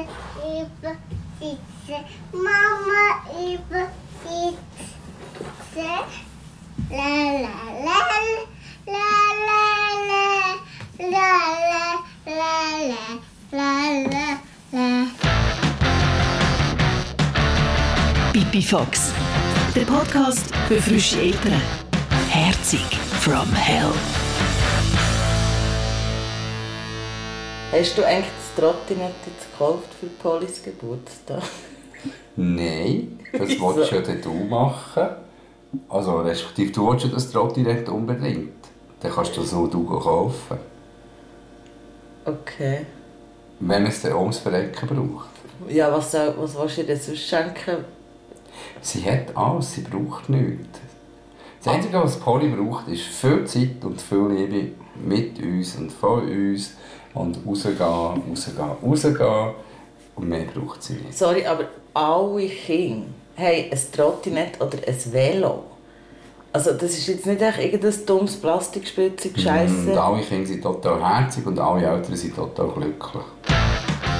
über Sitze. Mama über Sitze. La la la la la la la la la la la la. Pipi Fox, der Podcast für frische Eltern. Herzig from Hell. Hast du eigentlich das Trottinett jetzt gekauft für Polis Geburtstag? Nein, das wolltest ja du machen. Also, respektive, du willst ja das Trottinett unbedingt. Dann kannst du das nur du kaufen. Okay. Wenn man es dann ums Verrecken braucht. Ja, was, soll, was willst du denn sonst schenken? Sie hat alles, sie braucht nichts. Das Einzige, was Polly braucht, ist viel Zeit und viel Liebe mit uns und von uns. Und rausgehen, rausgehen, rausgehen. Und mehr braucht sie nicht. Sorry, aber alle Kinder haben ein Trottinett oder ein Velo. Also das ist jetzt nicht echt irgendein dummes Plastikspielzeug, Und Scheiße. alle Kinder sind total herzig und alle Eltern sind total glücklich.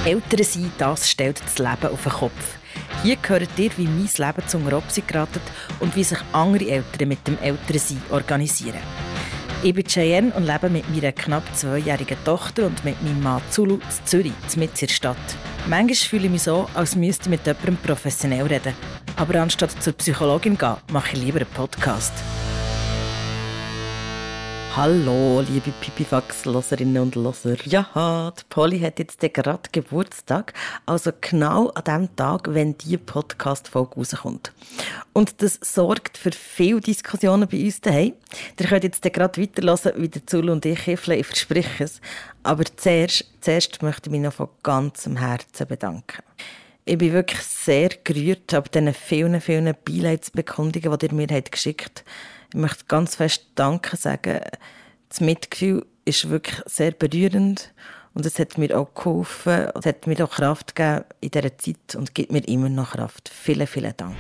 Eltern sein, das stellt das Leben auf den Kopf. Hier hört ihr, wie mein Leben zum Robsi geratet und wie sich andere Eltern mit dem Elternsein organisieren. Ich bin Cheyenne und lebe mit meiner knapp zweijährigen Tochter und mit meinem Mann Zulu in Zürich, mitten in der Stadt. Manchmal fühle ich mich so, als müsste ich mit jemandem professionell reden. Aber anstatt zur Psychologin gehen, mache ich lieber einen Podcast. Hallo, liebe Pipifax-Loserinnen und Loser. Ja, die Polly hat jetzt gerade Geburtstag, also genau an dem Tag, wenn die Podcast-Folge rauskommt. Und das sorgt für viele Diskussionen bei uns daheim. Ihr könnt jetzt gerade weiterhören, wie der Zulu und ich kiffeln, ich verspreche es. Aber zuerst, zuerst möchte ich mich noch von ganzem Herzen bedanken. Ich bin wirklich sehr gerührt ab diesen vielen, vielen Beileidsbekundungen, die ihr mir geschickt habt. Ich möchte ganz fest Danke sagen. Das Mitgefühl ist wirklich sehr berührend und es hat mir auch geholfen. Es hat mir auch Kraft gegeben in dieser Zeit und gibt mir immer noch Kraft. Vielen, vielen Dank.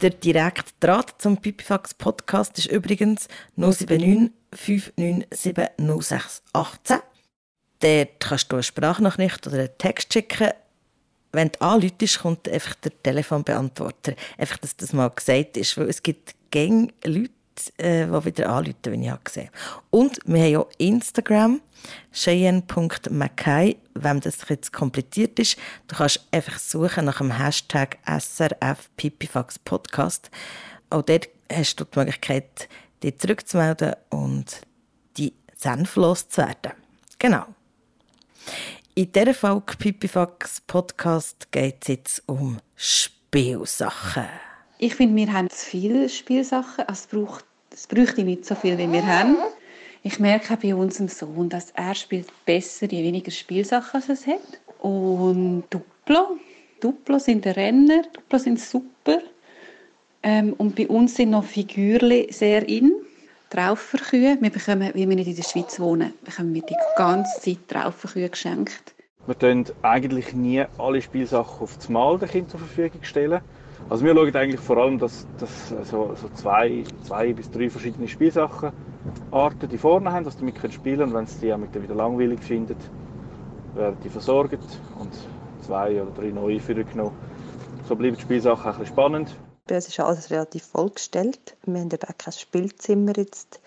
Der direkte Draht zum Pipifax Podcast ist übrigens 079 597 0618. Dort kannst du eine Sprachnachricht oder einen Text schicken. Wenn du anläutest, kommt einfach der Telefonbeantworter. Einfach, dass das mal gesagt ist, weil es gibt gäng Leute, äh, die wieder anrufen, wenn ich gesehen Und wir haben auch Instagram, cheyenne.mackay, wenn das jetzt kompliziert ist. Du kannst einfach suchen nach dem Hashtag SRF Pipifax Podcast. Auch dort hast du die Möglichkeit, dich zurückzumelden und die senflos zu werden. Genau. In dieser Folge Pipifax Podcast geht es jetzt um Spielsachen. Ich finde, wir haben zu viele Spielsachen. Also es, braucht, bräuchte nicht so viel, wie wir haben. Ich merke bei unserem Sohn, dass er spielt besser, je weniger Spielsachen es hat. Und Duplo. Duplo sind Renner. Duplo sind super. Ähm, und bei uns sind noch Figürchen sehr in. Trauferkühe. Wir bekommen, weil wir nicht in der Schweiz wohnen, bekommen wir die ganze Zeit Trauferkühe geschenkt. Wir stellen eigentlich nie alle Spielsachen auf das Mal den Kindern zur Verfügung stellen. Also wir schauen eigentlich vor allem, dass, dass so, so zwei, zwei bis drei verschiedene Spielsachenarten die vorne haben, dass sie damit spielen können. Und wenn sie die mit wieder langweilig finden, werden die versorgt und zwei oder drei neue vorgenommen. So bleiben die Spielsachen ein bisschen spannend. Bei uns ist alles relativ vollgestellt. Wir haben eben kein Spielzimmer jetzt,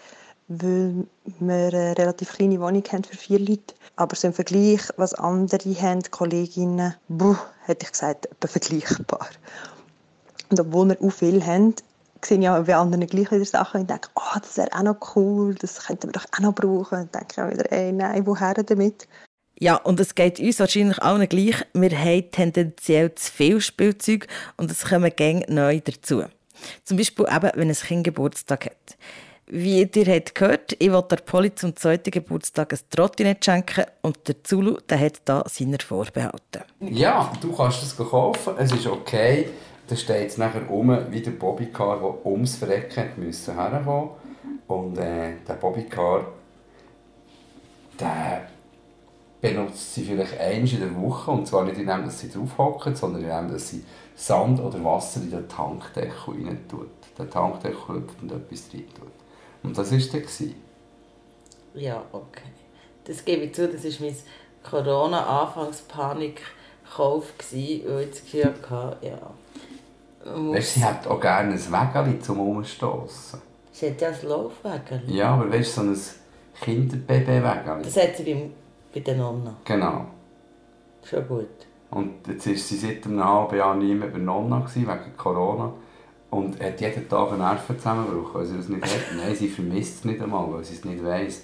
weil wir eine relativ kleine Wohnung haben für vier Leute. Aber so im Vergleich, was andere haben, Kolleginnen, buh, hätte ich gesagt, etwa vergleichbar. Und obwohl wir auch viel haben, sehe ich auch bei anderen gleich wieder Sachen und denke, oh, das wäre auch noch cool, das könnten wir doch auch noch brauchen. Und denke ich auch wieder, ey, nein, woher damit? Ja, und es geht uns wahrscheinlich allen gleich. Wir haben tendenziell zu viel Spielzeug und es kommen gäng neu dazu. Zum Beispiel eben, wenn ein Kind Geburtstag hat. Wie ihr habt gehört, ich will der Poli zum zweiten Geburtstag ein Trottinett schenken und der Zulu der hat da seine Vorbehalte. Ja, du kannst es kaufen, es ist okay. Da steht es nachher um, wie der Bobbycar, der ums Verrecken müssen herkommen. Und äh, der Bobbycar, der benutzt sie vielleicht einmal in der Woche. Und zwar nicht indem dass sie draufhocken, sondern indem dass sie Sand oder Wasser in den Tankdeckel rein tut. Den Tankdeckel lüpft und etwas rein tut. Und das war dann. gewesen. Ja, okay. Das gebe ich zu, das ist mein Corona-Anfangspanik Kauf gsi, weil ich das Gefühl hatte, ja. Weißt sie hat auch gerne ein Wägeli zum Umstossen. Sie hat ja ein Laufwägel. Ja, aber weißt du, so ein Kinderbaby-Wägeli. Das hat sie beim, bei den Nonnen. Genau. Schon gut. Und jetzt war sie seit einem halben Jahr nie mehr bei Nonna, gewesen, wegen Corona. Und hat jeden Tag einen Nervenzusammenbruch, weil sie das nicht hat. Nein, sie vermisst es nicht einmal, weil sie es nicht weiss.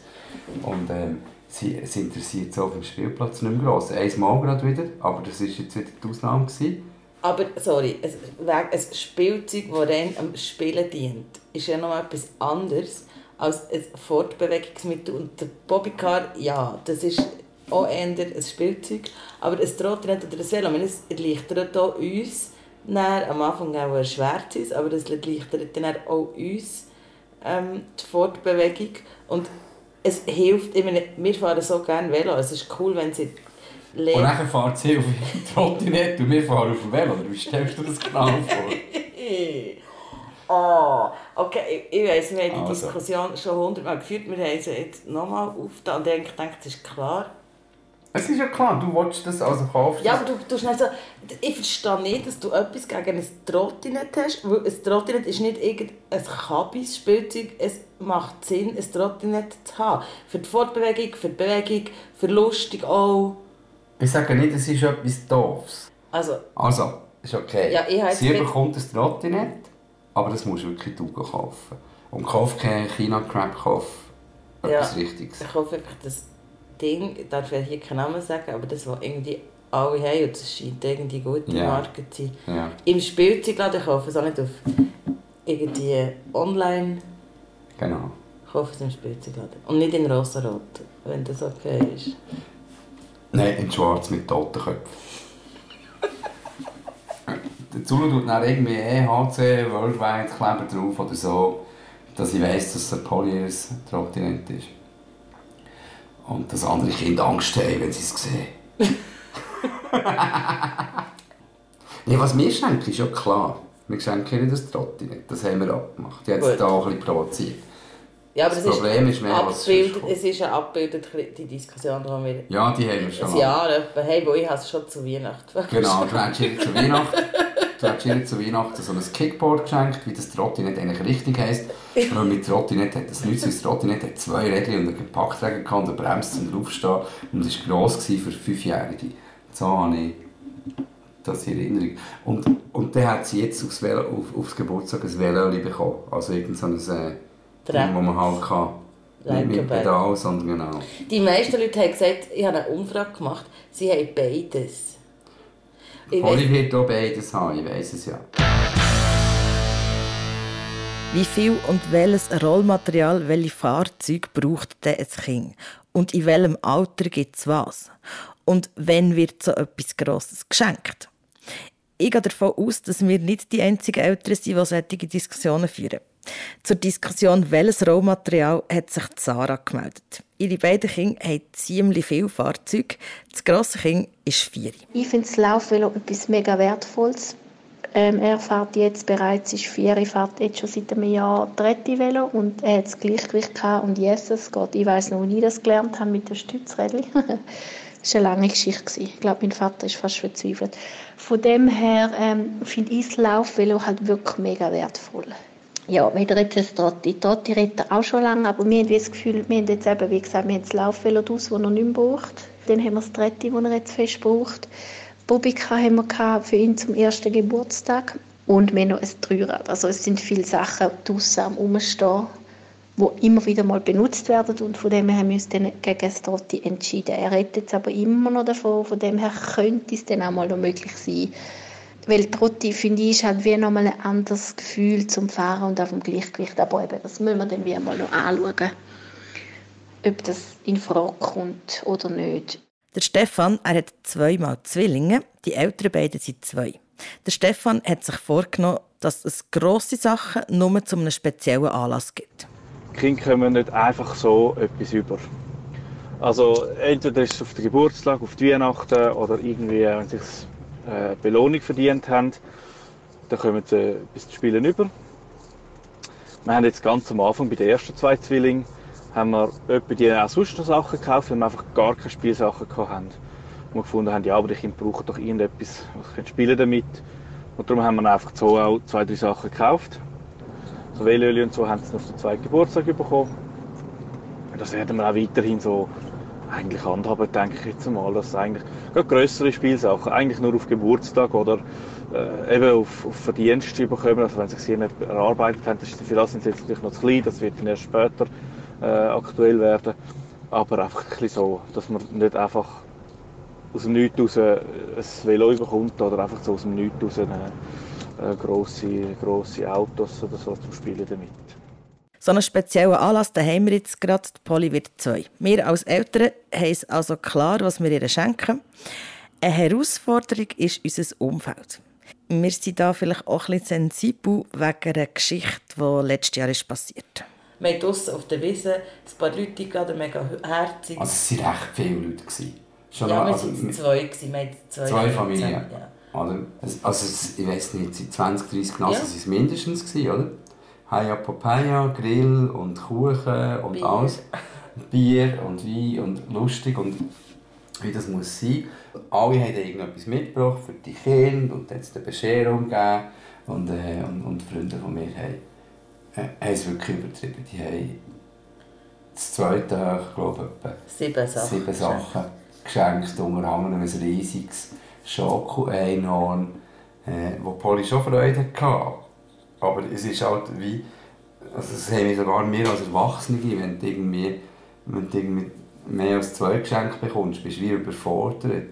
Und ähm, sie, sie interessiert sich auf dem Spielplatz nicht mehr gross. Einmal gerade wieder, aber das war jetzt wieder die Ausnahme. Gewesen. Aber, sorry, ein, ein Spielzeug, das rein am Spielen dient, ist ja noch etwas anderes als ein Fortbewegungsmittel. Und der Bobbycar, ja, das ist auch eher ein Spielzeug. Aber ein Trottinett oder ein Velo, meine, es erleichtert auch uns, dann, am Anfang auch erschwert es, aber es erleichtert dann auch uns ähm, die Fortbewegung. Und es hilft, ich meine, wir fahren so gerne Velo, es ist cool, wenn sie Und lernen. dann fährt sie auf die Trottinette und wir fahren auf dem Velo. Wie stellst du das genau vor? Oh, okay, ich, ich weiss, wir haben die Also. Diskussion schon hundertmal geführt, wir haben sie jetzt nochmal aufgetan und ich denke, das ist klar. Es ist ja klar, du willst das also kaufst. Ja, aber du tust nicht so, ich verstehe nicht, dass du etwas gegen ein Trottinett hast, weil ein Trottinett ist nicht irgendein Kabis-Spielzeug, es macht Sinn, ein Trottinett zu haben. Für die Fortbewegung, für die Bewegung, für lustig auch. Ich sage nicht, es ist etwas Doofes. Also, Also, ist okay. Ja, ich habe Sie bekommt ein Trottinett, aber das musst du wirklich du kaufen. Und kauf keinen China-Crap, kauf Ja. etwas Richtiges. ich hoffe einfach, das Ding, ich darf ja hier keinen Namen sagen, aber das, was irgendwie alle haben, und das scheint irgendwie gute Ja. Marke zu sein. Ja. Im Spielzeugladen ich kaufe es auch nicht auf irgendwie online, Genau. ich kaufe es im Spielzeugladen. Und nicht in rosa-rot, wenn das okay ist. Nein, in schwarz mit Totenköpfen. Dazu tut dann irgendwie EHC Worldwide Kleber drauf oder so, dass ich weiss, dass es ein Polyers Trottinett ist. Und dass andere Kinder Angst haben, wenn sie es sehen. nee, was wir schenken, ist ja klar. Wir schenken nicht das Trottinett, das haben wir abgemacht. Ich habe Gut. es da auch ein bisschen provoziert. Ja, aber Das das Problem ist mehr, was abgebildet, es ist abgebildet, die Diskussion, die wir Ja, die haben wir schon. ein Jahr etwa haben, wo ich habe es schon zu Weihnachten Genau, du ihr zu Weihnachten, du hast ihr zu Weihnachten so ein Kickboard geschenkt, wie das Trottinett eigentlich richtig heisst. Weil mit Trottinett hat das nichts, weil das Trottinett hat zwei Räder und einen Gepäckträger gehabt und eine Bremse zum draufstehen und es war gross für Fünfjährige. So habe ich das in Erinnerung. Und, und dann hat sie jetzt aufs, Velo, auf, aufs Geburtstag ein Velo bekommen. Also irgend so ein äh. Ding, wo man halt kann. Nicht mit. Pedal, sondern genau. Die meisten Leute haben gesagt, ich habe eine Umfrage gemacht, sie haben beides. Weiss, wird auch beides haben, ich weiss es ja. Wie viel und welches Rollmaterial, welche Fahrzeuge braucht denn ein Kind? Und in welchem Alter gibt es was? Und wenn wird so etwas Grosses geschenkt? Ich gehe davon aus, dass wir nicht die einzigen Eltern sind, die solche Diskussionen führen. Zur Diskussion, welches Rollmaterial hat sich Sarah gemeldet. Ihre beiden Kinder haben ziemlich viele Fahrzeuge. Das grosse Kind ist vier. Ich finde das Laufvelo etwas mega Wertvolles. Ähm, er fährt jetzt bereits, ist vier, er fährt jetzt schon seit einem Jahr dritte Velo und er hat das Gleichgewicht gehabt und yes, es geht. Ich weiss noch, als ich das gelernt habe mit dem Stützrädchen. das war eine lange Geschichte. Ich glaube, mein Vater ist fast verzweifelt. Von dem her ähm, finde ich das Laufvelo halt wirklich mega wertvoll. Ja, wir retten das Trotti. Trotti retten auch schon lange, aber wir haben das Gefühl, wir haben jetzt eben, wie gesagt, wir haben das Laufvelo draus, das er nicht mehr braucht. Dann haben wir das Tretti, das er jetzt fest braucht. Bobika haben wir gehabt für ihn zum ersten Geburtstag. Und wir haben noch ein Dreirad. Also es sind viele Sachen draussen am Rumstehen, die immer wieder mal benutzt werden. Und von dem her haben wir uns dann gegen das Trotti entschieden. Er redet jetzt aber immer noch davon. Von dem her könnte es dann auch mal noch möglich sein. Weil Trotti, finde ich, ist halt wie nochmal ein anderes Gefühl zum Fahren und auch vom Gleichgewicht. Aber eben, das müssen wir dann wie mal noch anschauen, ob das in Frage kommt oder nicht. Der Stefan er hat zweimal Zwillinge, die älteren beiden sind zwei. Der Stefan hat sich vorgenommen, dass es grosse Sachen nur zu einem speziellen Anlass gibt. Die Kinder kommen nicht einfach so etwas über. Also entweder ist es auf den Geburtstag, auf die Weihnachten oder irgendwie, wenn sie sich äh, Belohnung verdient haben, dann kommen sie etwas zu spielen über. Wir haben jetzt ganz am Anfang bei den ersten zwei Zwillingen haben wir etwa die auch sonst noch Sachen gekauft, weil wir einfach gar keine Spielsachen hatten. Und wir gefunden haben, ja, aber die Kinder brauchen doch irgendetwas, was können spielen damit. Und darum haben wir einfach so auch zwei, drei Sachen gekauft. So Velöli und so haben sie noch auf den zweiten Geburtstag bekommen. Und das werden wir auch weiterhin so eigentlich handhaben, denke ich jetzt mal. Dass eigentlich gerade grössere Spielsachen, eigentlich nur auf Geburtstag oder äh, eben auf, auf Verdienste bekommen. Also wenn sie sich hier nicht erarbeitet haben, das ist, für das sind sie jetzt natürlich noch zu klein, das wird dann erst später äh, aktuell werden. Aber einfach ein bisschen so, dass man nicht einfach aus dem Nichts raus ein Velo bekommt oder einfach so aus dem Nichts raus eine, eine grosse, grosse Autos oder so zum Spielen damit. So einen speziellen Anlass den haben wir jetzt gerade. Die Polly wird zwei. Wir als Eltern haben es also klar, was wir ihr schenken. Eine Herausforderung ist unser Umfeld. Wir sind da vielleicht auch ein bisschen sensibel wegen einer Geschichte, die letztes Jahr ist passiert Wir hatten draussen auf der Wiese ein paar Leute, gerade mega herzig. Also es waren recht viele Leute. Gewesen. Schon ja, wir also, waren zwei. Gewesen. Wir zwei, zwei Familien. Ja. Oder? Also, ich weiß nicht, seit 20, 30 Jahren ja. waren es mindestens, gewesen, oder? Haya Papaya, Grill und Kuchen und Bier. alles. Bier und Wein und lustig und wie das muss sein. Alle haben irgendetwas mitgebracht für die Kinder und jetzt eine Bescherung gegeben. Und, äh, und, und Freunde von mir haben, äh, haben es wirklich übertrieben. Die haben das zweite Tag, glaube ich, sieben Sachen, sieben Sachen geschenkt, unter anderem ein riesiges Schoko-Einhorn, äh, wo Polly schon Freude hatte. Aber es ist halt wie, also das haben wir sogar wir als Erwachsene, wenn du irgendwie, wenn du irgendwie mehr als zwei Geschenke bekommst, bist du wie überfordert.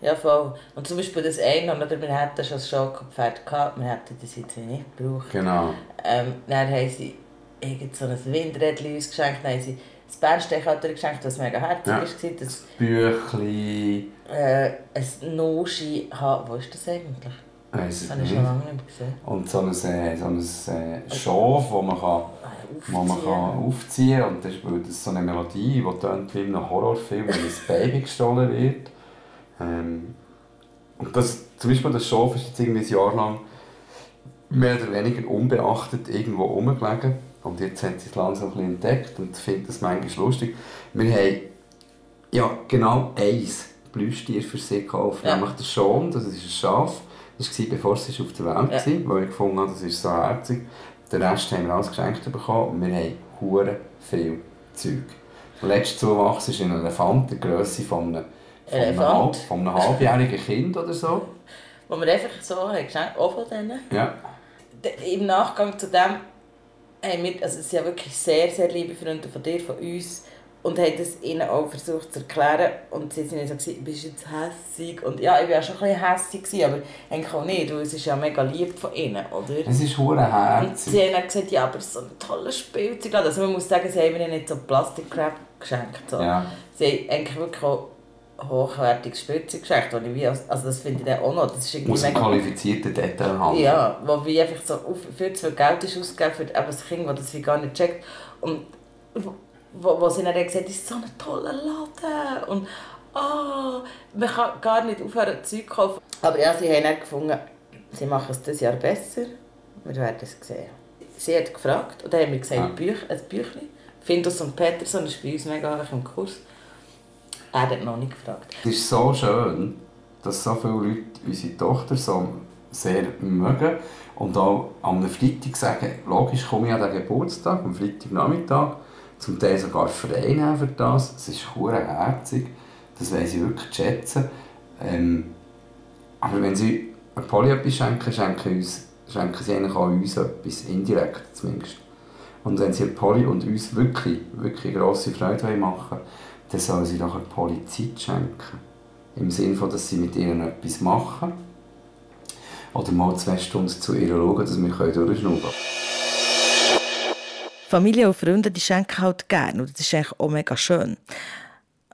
Ja, voll. Und zum Beispiel das eine, oder wir hatten schon das Schokopferd gehabt, wir hätten das jetzt nicht gebraucht. Genau. Ähm, dann haben sie irgend so ein Windrädchen uns geschenkt, dann haben sie das Bernsteinhalter geschenkt, das mega herzig ja. war. Das, das Büchli. Äh, ein Noschi, wo ist das eigentlich? Weiss das habe ich schon lange nicht gesehen. Und so ein, äh, so ein äh, Schaf, das man, kann, wo man kann aufziehen kann. Und das ist so eine Melodie, die tönt wie in einem Horrorfilm, wenn ein Baby gestohlen wird. Ähm, und das, zum Beispiel das Schaf ist jetzt irgendwie ein Jahr lang mehr oder weniger unbeachtet irgendwo rumgelegen. Und jetzt hat sie es langsam ein entdeckt und findet das manchmal lustig. Wir haben ja, genau eins Plüschtier für sie gekauft, ja. nämlich der Schon, das ist ein Schaf. Das war, bevor sie auf der Welt war, ja. weil ich gefunden habe, das ist so herzig. Den Rest haben wir alles geschenkt bekommen und wir haben hure viel Zeug. Der letzte Zuwachs ist ein Elefant, der Größe von einem, von einem, halb, von einem halbjährigen Kind oder so. Wo wir einfach so haben geschenkt, auch von denen. Ja. Im Nachgang zu dem haben wir, also es sind ja wirklich sehr, sehr liebe Freunde von dir, von uns, und haben das ihnen auch versucht zu erklären. Und sie sind so, gewesen, bist du jetzt hässig? Und ja, ich war schon ein bisschen hässig, aber eigentlich auch nicht, weil es ist ja mega lieb von ihnen, oder? Es ist hure herzig. Und sie haben gesagt, ja, aber so ein tolles Spielzeug. Also man muss sagen, sie haben mir nicht so Plastikcrap geschenkt. So. Ja. Sie haben eigentlich wirklich auch hochwertiges Spielzeug geschenkt, ich wie, also das finde ich dann auch noch. Das ist irgendwie Muss ein qualifizierter Detail haben. Ja, wo wie einfach so viel zu viel Geld ist ausgegeben für das Kind, das das wie gar nicht checkt. Und wo, wo sie dann gesagt hat, das ist so ein toller Laden und oh, man kann gar nicht aufhören, Zeug zu kaufen. Aber ja, sie haben dann gefunden, sie machen es dieses Jahr besser. Wir werden es sehen. Sie hat gefragt und dann haben wir gesagt, ja. Büch, ein Büchlein. Findus und Peterson ist bei uns mega im Kurs. Er hat noch nicht gefragt. Es ist so schön, dass so viele Leute unsere Tochter so sehr mögen und auch am Freitag sagen, logisch komme ich an den Geburtstag, am Freitagnachmittag, zum Teil sogar nehmen für das. Es ist hure herzig, das weiß ich wirklich schätzen. Ähm, aber wenn sie ein Poli etwas schenken, schenken, uns, schenken sie eigentlich auch uns etwas, indirekt zumindest. Und wenn sie Poli und uns wirklich, wirklich grosse Freude machen wollen, dann sollen sie doch Poli Zeit schenken. Im Sinne dass sie mit ihnen etwas machen. Oder mal zwei Stunden zu ihr schauen, dass wir durchschnauben können. Familie und Freunde, die schenken halt gerne und das ist eigentlich auch mega schön.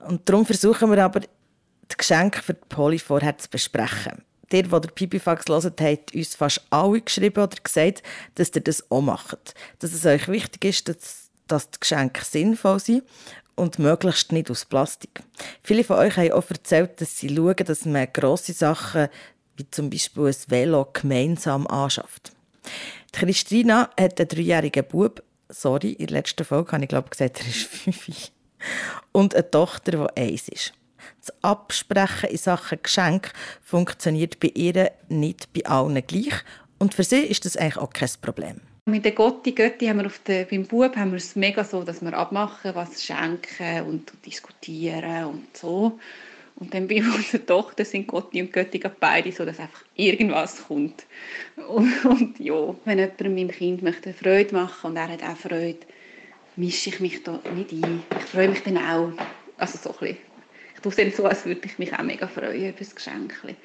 Und darum versuchen wir aber, die Geschenke für die Polly vorher zu besprechen. Der, der den Pipifax hört, hat uns fast alle geschrieben oder gesagt, dass ihr das auch macht. Dass es euch wichtig ist, dass, dass die Geschenke sinnvoll sind und möglichst nicht aus Plastik. Viele von euch haben auch erzählt, dass sie schauen, dass man grosse Sachen, wie zum Beispiel ein Velo, gemeinsam anschafft. Die Christina hat einen dreijährigen Bub sorry, in der letzten Folge habe ich glaube gesagt, er ist fünf. Und eine Tochter, die eins ist. Das Absprechen in Sachen Geschenk funktioniert bei ihr nicht bei allen gleich. Und für sie ist das eigentlich auch kein Problem. Mit der Gotti, Götti haben wir auf der, beim Bub haben wir es mega so, dass wir abmachen, was schenken und diskutieren und so. Und dann bei unserer Tochter sind Gotti und Götti beide so, dass einfach irgendwas kommt. Und, und ja, wenn jemand meinem Kind möchte Freude machen und er hat auch Freude, mische ich mich da nicht ein. Ich freue mich dann auch. Also so ein bisschen. Ich tue es dann so, als würde ich mich auch mega freuen über das Geschenk. Weil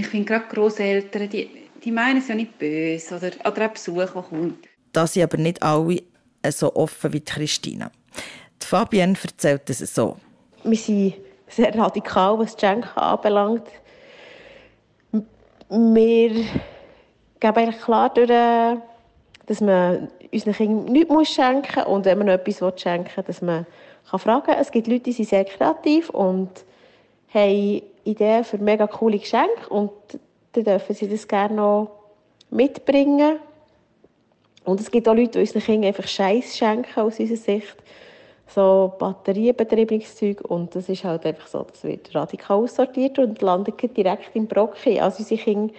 ich finde, gerade Großeltern, die, die meinen es ja nicht böse oder, oder auch Besuch, der kommt. Das sind aber nicht alle so offen wie Christina. Die Fabienne erzählt es so. Wir sind sehr radikal, was das Schenken anbelangt. Wir geben eigentlich klar durch, dass man unseren Kindern nichts schenken muss und wenn man etwas schenken will, dass man kann fragen kann. Es gibt Leute, die sind sehr kreativ und haben Ideen für mega coole Geschenke und dann dürfen sie das gerne noch mitbringen. Und es gibt auch Leute, die unseren Kindern einfach Scheiß schenken aus unserer Sicht. So batteriebetriebenes. Und das ist halt einfach so, das wird radikal aussortiert und landet direkt im Brocken. Also unsere Kinder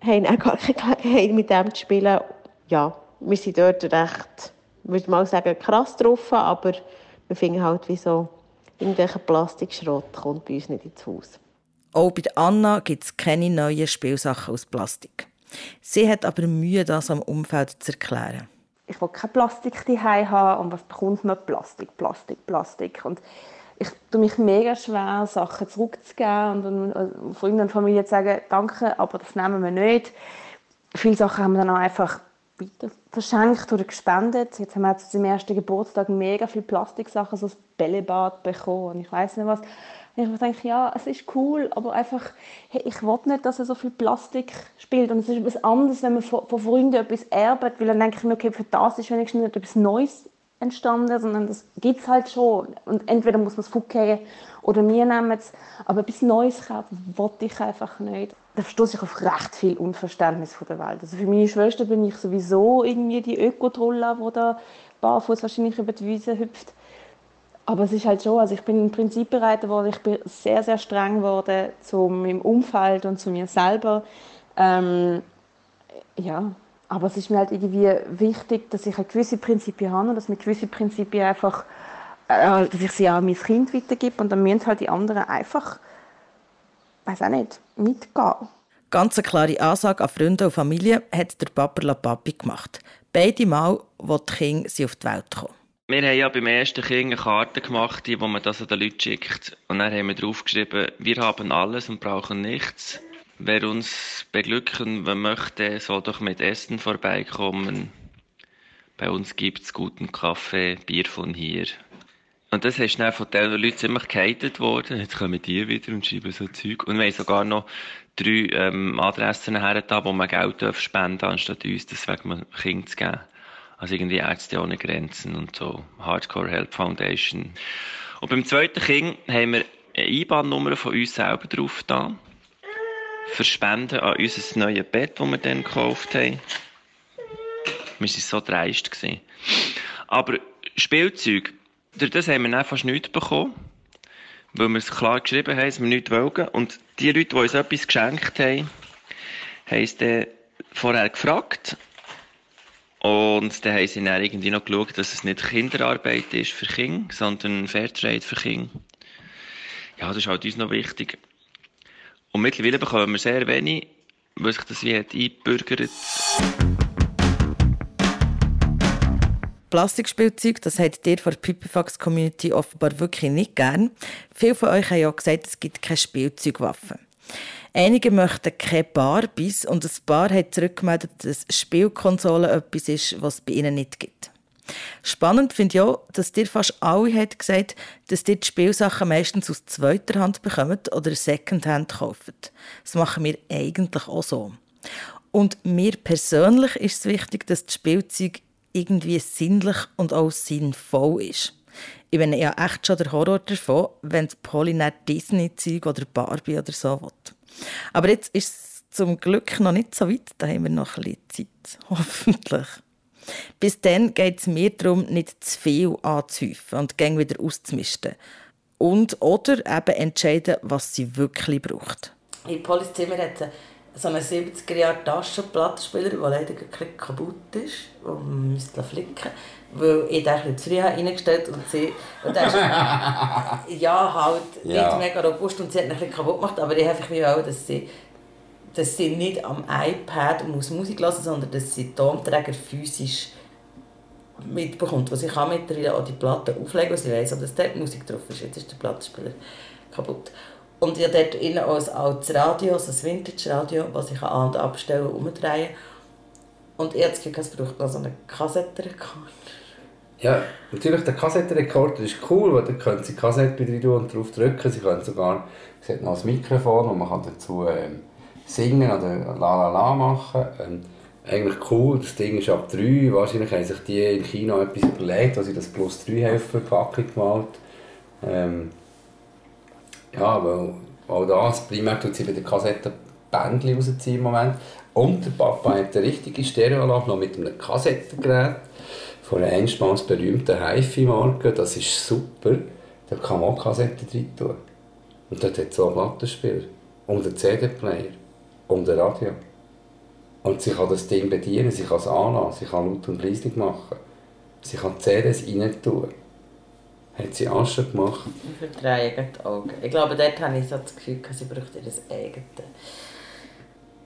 haben auch gar keine Gelegenheit, mit dem zu spielen. Ja, wir sind dort recht, würde mal sagen, krass drauf, aber wir finden halt, wie so irgendwelcher Plastikschrott kommt bei uns nicht ins Haus. Auch bei Anna gibt es keine neuen Spielsachen aus Plastik. Sie hat aber Mühe, das am Umfeld zu erklären. Ich will kein Plastik daheim haben und was bekommt man? Plastik, Plastik, Plastik. Und ich tue mich mega schwer, Sachen zurückzugeben und von irgendeiner Familie zu sagen, danke, aber das nehmen wir nicht. Viele Sachen haben wir dann auch einfach weiter verschenkt oder gespendet. Jetzt haben wir zum ersten Geburtstag mega viele Plastiksachen, so ein Bällebad bekommen und ich weiß nicht was. Ich denke, ja, es ist cool, aber einfach, hey, ich will nicht, dass er so viel Plastik spielt. Und es ist etwas anderes, wenn man von, Freunden etwas erbt, weil dann denke ich mir, okay, für das ist wenigstens nicht etwas Neues entstanden, sondern das gibt es halt schon. Und entweder muss man es fortgehen oder wir nehmen es. Aber etwas Neues kaufen wollte ich einfach nicht. Da stoße ich auf recht viel Unverständnis von der Welt. Also für meine Schwester bin ich sowieso irgendwie die Ökotrolle, die da barfuß wahrscheinlich über die Wiese hüpft. Aber es ist halt schon, also ich bin im Prinzip bereit worden, ich bin sehr, sehr streng geworden zu meinem Umfeld und zu mir selber. Ähm, ja, aber es ist mir halt irgendwie wichtig, dass ich eine gewisse Prinzipien habe und dass mir gewisse Prinzipien einfach, äh, dass ich sie auch an mein Kind weitergebe und dann müssen halt die anderen einfach, weiß auch nicht, mitgehen. Ganz eine klare Ansage an Freunde und Familie hat der Papa La Papi gemacht. Beide Mal, wo die Kinder auf die Welt kommen. Wir haben ja beim ersten Kind eine Karte gemacht, die, wo man das an den Leuten schickt. Und dann haben wir draufgeschrieben, wir haben alles und brauchen nichts. Wer uns beglücken möchte, soll doch mit Essen vorbeikommen. Bei uns gibt es guten Kaffee, Bier von hier. Und das ist dann von diesen Leuten ziemlich gehatet worden. Jetzt kommen die wieder und schreiben so Zeug. Und wir haben sogar noch drei ähm, Adressen her, wo man Geld spenden darf, anstatt uns das wegen einem Kind zu geben. Also irgendwie Ärzte ohne Grenzen und so. Hardcore Help Foundation. Und beim zweiten Kind haben wir eine IBAN-Nummer von uns selber drauf da. Für an unser neues Bett, das wir dann gekauft haben. Wir waren so dreist. Gewesen. Aber Spielzeug, durch das haben wir dann fast nichts bekommen. Weil wir es klar geschrieben haben, dass wir nichts wollen. Und die Leute, die uns etwas geschenkt haben, haben es dann vorher gefragt und dann haben sie dann irgendwie noch geschaut, dass es nicht Kinderarbeit ist für Kinder, sondern Fairtrade für Kinder. Ja, das ist halt uns noch wichtig. Und mittlerweile bekommen wir sehr wenig, weil sich das wie hat eingebürgert. Plastikspielzeug, das habt ihr von der Pipifax Community offenbar wirklich nicht gern. Viele von euch haben ja gesagt, es gibt keine Spielzeugwaffen. Einige möchten keine Barbies und ein Paar hat zurückgemeldet, dass Spielkonsolen etwas ist, was es bei ihnen nicht gibt. Spannend finde ich auch, dass dir fast alle hat gesagt dass ihr die Spielsachen meistens aus zweiter Hand bekommt oder Secondhand kauft. Das machen wir eigentlich auch so. Und mir persönlich ist es wichtig, dass das Spielzeug irgendwie sinnlich und auch sinnvoll ist. Ich bin ja echt schon der Horror davon, wenn Polly nicht Disney-Zeug oder Barbie oder so will. Aber jetzt ist es zum Glück noch nicht so weit. Da haben wir noch ein bisschen Zeit. Hoffentlich. Bis dann geht es mir darum, nicht zu viel anzuhäufen und gäng wieder auszumisten. Und oder eben entscheiden, was sie wirklich braucht. In Polis Zimmer hat sie so einen 70er-Jahre Taschenplattenspieler, der leider kaputt ist, den man müsste flicken weil ich den ein bisschen zu früh reingestellt und sie... Und der ist, ja, halt Ja. nicht mega robust und sie hat ihn ein bisschen kaputt gemacht, aber ich einfach dass sie, dass sie nicht am iPad muss Musik hören sondern dass sie den Tonträger physisch mitbekommt, was sie kann mittlerweile auch die Platte auflegen, weil sie weiss, dass dort Musik drauf ist. Jetzt ist der Plattenspieler kaputt. Und ich habe dort innen auch ein altes Radio, also ein Vintage-Radio, das ich an- und abstellen und umdrehen Und das Gefühl, es braucht noch so einen Kassettenrekord. Ja, natürlich, der Kassettenrekorder ist cool, weil da können Sie die Kassette wieder rein tun und drauf drücken. Sie können sogar, es hat noch ein Mikrofon und man kann dazu ähm, singen oder la la la machen. Ähm, eigentlich cool, das Ding ist ab 3. Wahrscheinlich haben sich die in China etwas überlegt, als sie das plus 3 Helferpackung gemalt ähm, Ja, weil auch das, primär tut sie bei der Kassette Bändchen rausziehen im Moment. Und der Papa hat eine richtige Stereoanlage noch mit einem Kassettengerät von einer einstmals berühmten HiFi-Marke. Das ist super. Da kann man auch Kassetten drin tun. Und dort hat es auch einen Plattenspieler. Und einen CD-Player. Und ein Radio. Und sie kann das Ding bedienen, sie kann es anlassen, sie kann laut und leise machen. Sie kann die CDs rein tun. Hat sie schon gemacht. Ich gleich die Augen. Ich glaube, dort habe ich so das Gefühl, sie braucht ihr eigenes.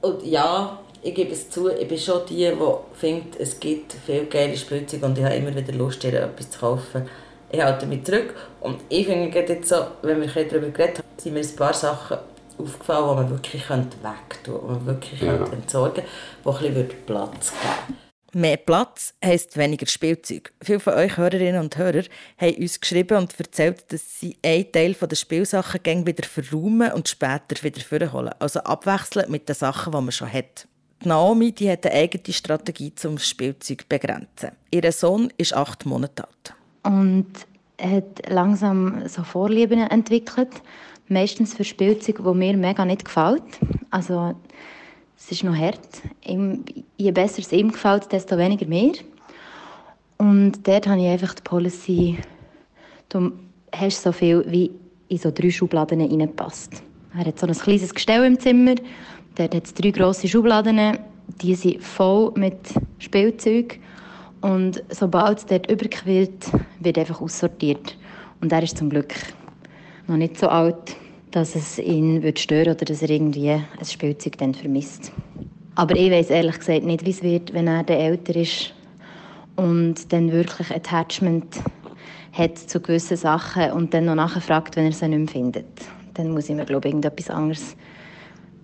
Und ja, ich gebe es zu, ich bin schon die, die findet, es gibt viele geile Spielzeuge und ich habe immer wieder Lust, ihr etwas zu kaufen. Ich halte mich zurück und ich finde gerade jetzt so, wenn wir darüber geredet haben, sind mir ein paar Sachen aufgefallen, die man wirklich wegtun könnte, die man wirklich Ja. entsorgen könnte, die ein bisschen Platz geben Mehr Platz heisst weniger Spielzeug. Viele von euch Hörerinnen und Hörer haben uns geschrieben und erzählt, dass sie einen Teil der Spielsachen wieder verräumen und später wieder vorholen. Also abwechseln mit den Sachen, die man schon hat. Die Naomi die hat eine eigene Strategie zum Spielzeug begrenzen. Ihr Sohn ist acht Monate alt. und hat langsam so Vorlieben entwickelt. Meistens für Spielzeug, wo mir mega nicht gefällt. Also es ist noch hart. Je besser es ihm gefällt, desto weniger mir. Und dort habe ich einfach die Policy, du hast so viel, wie in so drei Schubladen reinpasst. Er hat so ein kleines Gestell im Zimmer, dort hat es drei grosse Schubladen, die sind voll mit Spielzeug. Und sobald es dort überquillt, wird einfach aussortiert. Und er ist zum Glück noch nicht so alt, dass es ihn würde stören oder dass er irgendwie ein Spielzeug dann vermisst. Aber ich weiß ehrlich gesagt nicht, wie es wird, wenn er dann älter ist und dann wirklich Attachment hat zu gewissen Sachen und dann noch nachfragt, wenn er sie nicht mehr findet. Dann muss ich mir, glaube ich, irgendetwas anderes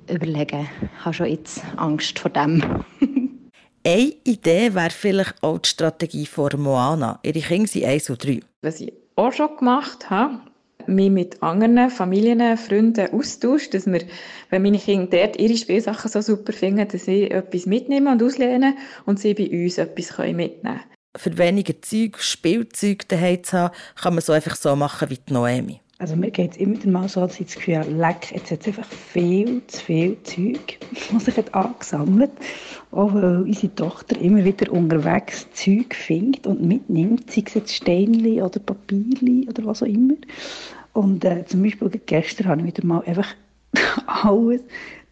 überlegen. Ich habe schon jetzt Angst vor dem. Eine Idee wäre vielleicht auch die Strategie von Moana. Ihre Kinder sind eins und drei. Was ich auch schon gemacht habe, mich mit anderen Familien, Freunden austauscht, dass wir, wenn meine Kinder dort ihre Spielsachen so super finden, dass sie etwas mitnehmen und auslehnen und sie bei uns etwas mitnehmen können. Für weniger Zeug, Spielzeug daheim zu haben, kann man so einfach so machen wie die Noemi. Also mir geht es immer mal so, dass ich das Gefühl habe, leck, jetzt hat es einfach viel zu viel Zeug, was sich hat angesammelt Auch weil unsere Tochter immer wieder unterwegs Zeug findet und mitnimmt, sei es jetzt Steinchen oder Papierchen oder was auch immer. Und äh, zum Beispiel gestern habe ich wieder mal einfach alles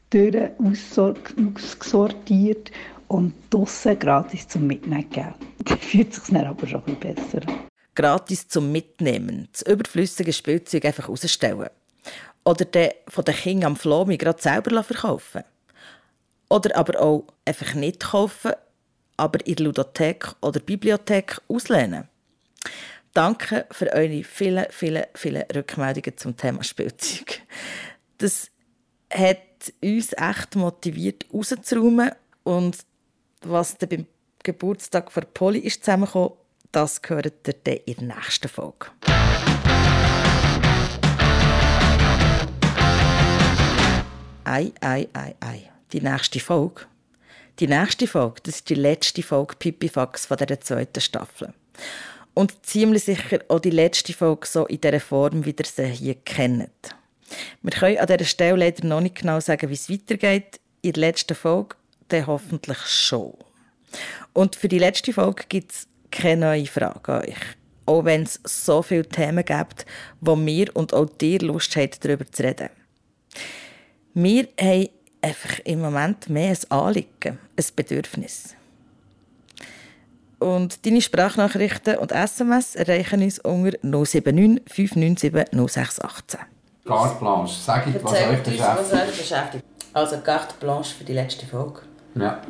durch aussortiert und draussen gratis zum Mitnehmen gegeben. Da fühlt sich dann aber schon ein besser. Gratis zum Mitnehmen, das überflüssige Spielzeug einfach rausstellen. Oder den von den Kindern am Flomi gerade selber verkaufen. Oder aber auch einfach nicht kaufen, aber in der Ludothek oder Bibliothek auslehnen. Danke für eure vielen, vielen, vielen Rückmeldungen zum Thema Spielzeug. Das hat uns echt motiviert, rauszuräumen. Und was dann beim Geburtstag von Polly ist zusammengekommen, das gehört ihr dann in der nächsten Folge. Ei, ei, ei, ei. Die nächste Folge. Die nächste Folge, das ist die letzte Folge Pipifax von dieser zweiten Staffel. Und ziemlich sicher auch die letzte Folge so in dieser Form, wie ihr sie hier kennt. Wir können an dieser Stelle leider noch nicht genau sagen, wie es weitergeht. In der letzten Folge dann hoffentlich schon. Und für die letzte Folge gibt es keine neue Frage an euch. Auch wenn es so viele Themen gibt, wo wir und auch dir Lust haben, darüber zu reden. Wir haben einfach im Moment mehr ein Anliegen, ein Bedürfnis. Und deine Sprachnachrichten und SMS erreichen uns unter 079 597 0618. Carte Blanche, sag ich, was euch was beschäftigt. euch beschäftigt. Also Carte Blanche für die letzte Folge. Ja.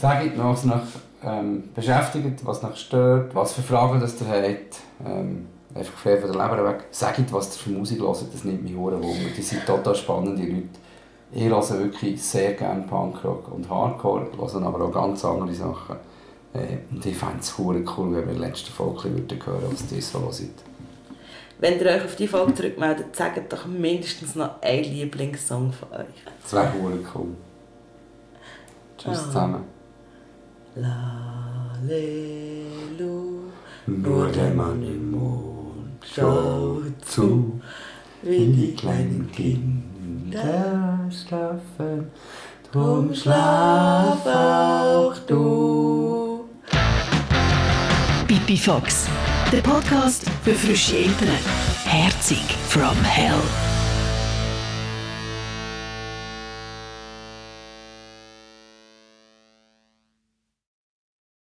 Sagt, was nach ähm, beschäftigt, was nach stört, was für Fragen das ihr habt. Ähm, einfach frei von der Leber weg. Sagt, was ihr für Musik hört, das nimmt mich hure Wunder. Die sind total spannende Leute. Ich höre wirklich sehr gerne Punkrock und Hardcore, höre aber auch ganz andere Sachen. Äh, und ich fände es cool, wenn wir in der letzten Folge bisschen hören würden, was ihr so hört. Wenn ihr euch auf die Folge zurückmeldet, sagt doch mindestens noch einen Lieblingssong von euch. Das wäre cool. Tschüss Ah. zusammen. Lalelu, Nur der Mann im Mond schaut zu, wie die kleinen Kinder schlafen. Drum schlaf auch du. Pipi Fox, der Podcast für frische Eltern. Herzig from Hell.